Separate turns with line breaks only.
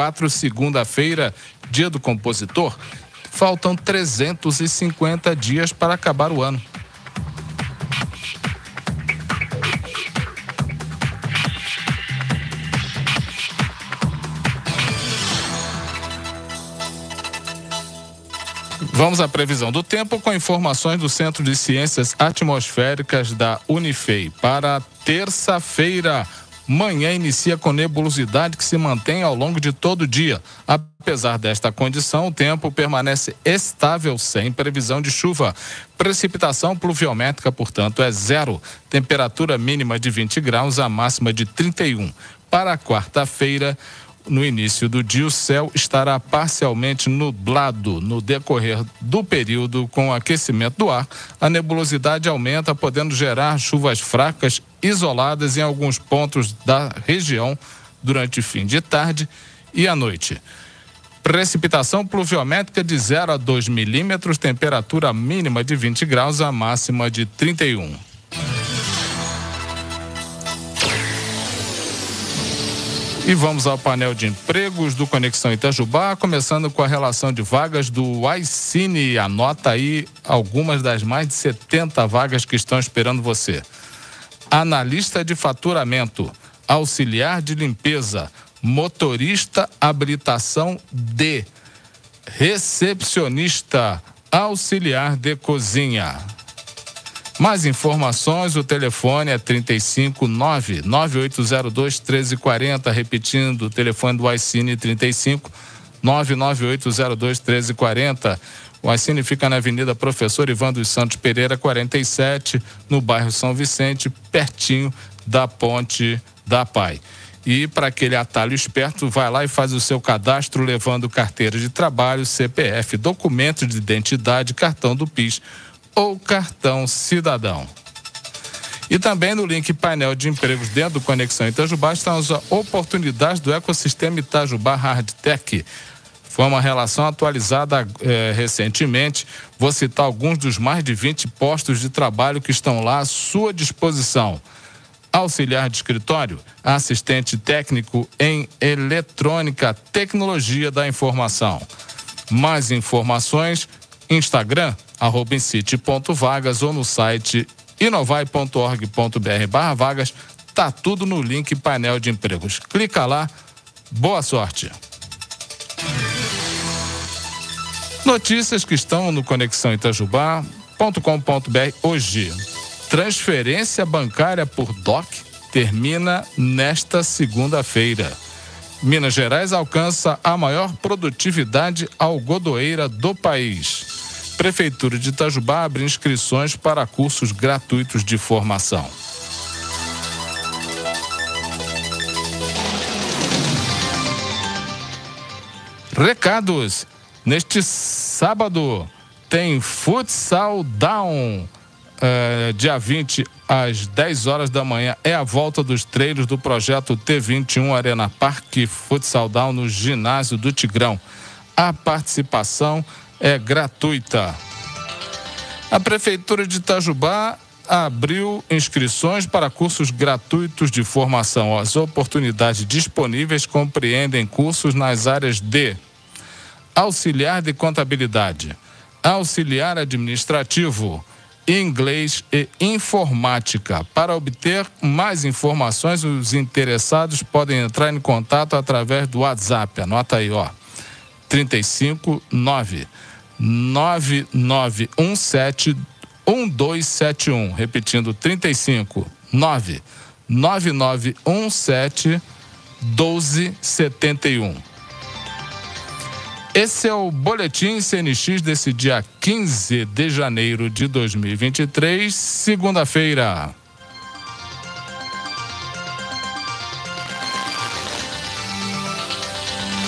24, segunda-feira, dia do compositor. Faltam 350 dias para acabar o ano. Vamos à previsão do tempo com informações do Centro de Ciências Atmosféricas da Unifei. Para terça-feira, manhã inicia com nebulosidade que se mantém ao longo de todo o dia. Apesar desta condição, o tempo permanece estável, sem previsão de chuva. Precipitação pluviométrica, portanto, é zero. Temperatura mínima de 20 graus, a máxima de 31. Para quarta-feira, no início do dia, o céu estará parcialmente nublado. No decorrer do período, com o aquecimento do ar, a nebulosidade aumenta, podendo gerar chuvas fracas isoladas em alguns pontos da região durante o fim de tarde e à noite. Precipitação pluviométrica de 0 a 2 milímetros, temperatura mínima de 20 graus, a máxima de 31. E vamos ao painel de empregos do Conexão Itajubá, começando com a relação de vagas do iCine. Anota aí algumas das mais de 70 vagas que estão esperando você. Analista de faturamento, auxiliar de limpeza, motorista habilitação D, recepcionista, auxiliar de cozinha. Mais informações, o telefone é 359 9802 1340, repetindo, o telefone do iCine 35 99802 1340. O iCine fica na Avenida Professor Ivan dos Santos Pereira, 47, no bairro São Vicente, pertinho da Ponte da Pai. E para aquele atalho esperto, vai lá e faz o seu cadastro levando carteira de trabalho, CPF, documento de identidade, cartão do PIS ou cartão cidadão. E também no link painel de empregos dentro do Conexão Itajubá estão as oportunidades do ecossistema Itajubá Hardtech. Foi uma relação atualizada eh, recentemente. Vou citar alguns dos mais de 20 postos de trabalho que estão lá à sua disposição. Auxiliar de escritório, assistente técnico em eletrônica, tecnologia da informação. Mais informações, Instagram, arroba incite.vagas ou no site inovai.org.br barra vagas, tá tudo no link painel de empregos. Clica lá, boa sorte. Notícias que estão no Conexão Itajubá.com.br hoje. Transferência bancária por DOC termina nesta segunda-feira. Minas Gerais alcança a maior produtividade algodoeira do país. Prefeitura de Itajubá abre inscrições para cursos gratuitos de formação. Recados. Neste sábado tem Futsal Down. Uh, dia 20 às 10 horas da manhã é a volta dos treinos do projeto T21 Arena Parque Futsal Down no ginásio do Tigrão. A participação é gratuita. A Prefeitura de Itajubá abriu inscrições para cursos gratuitos de formação. As oportunidades disponíveis compreendem cursos nas áreas de auxiliar de contabilidade, auxiliar administrativo, inglês e informática. Para obter mais informações, os interessados podem entrar em contato através do WhatsApp. Anota aí, ó. 359 9917 1271. Repetindo, 35 9 9917 1271. Esse é o Boletim CNX desse dia 15 de janeiro de 2023, segunda-feira.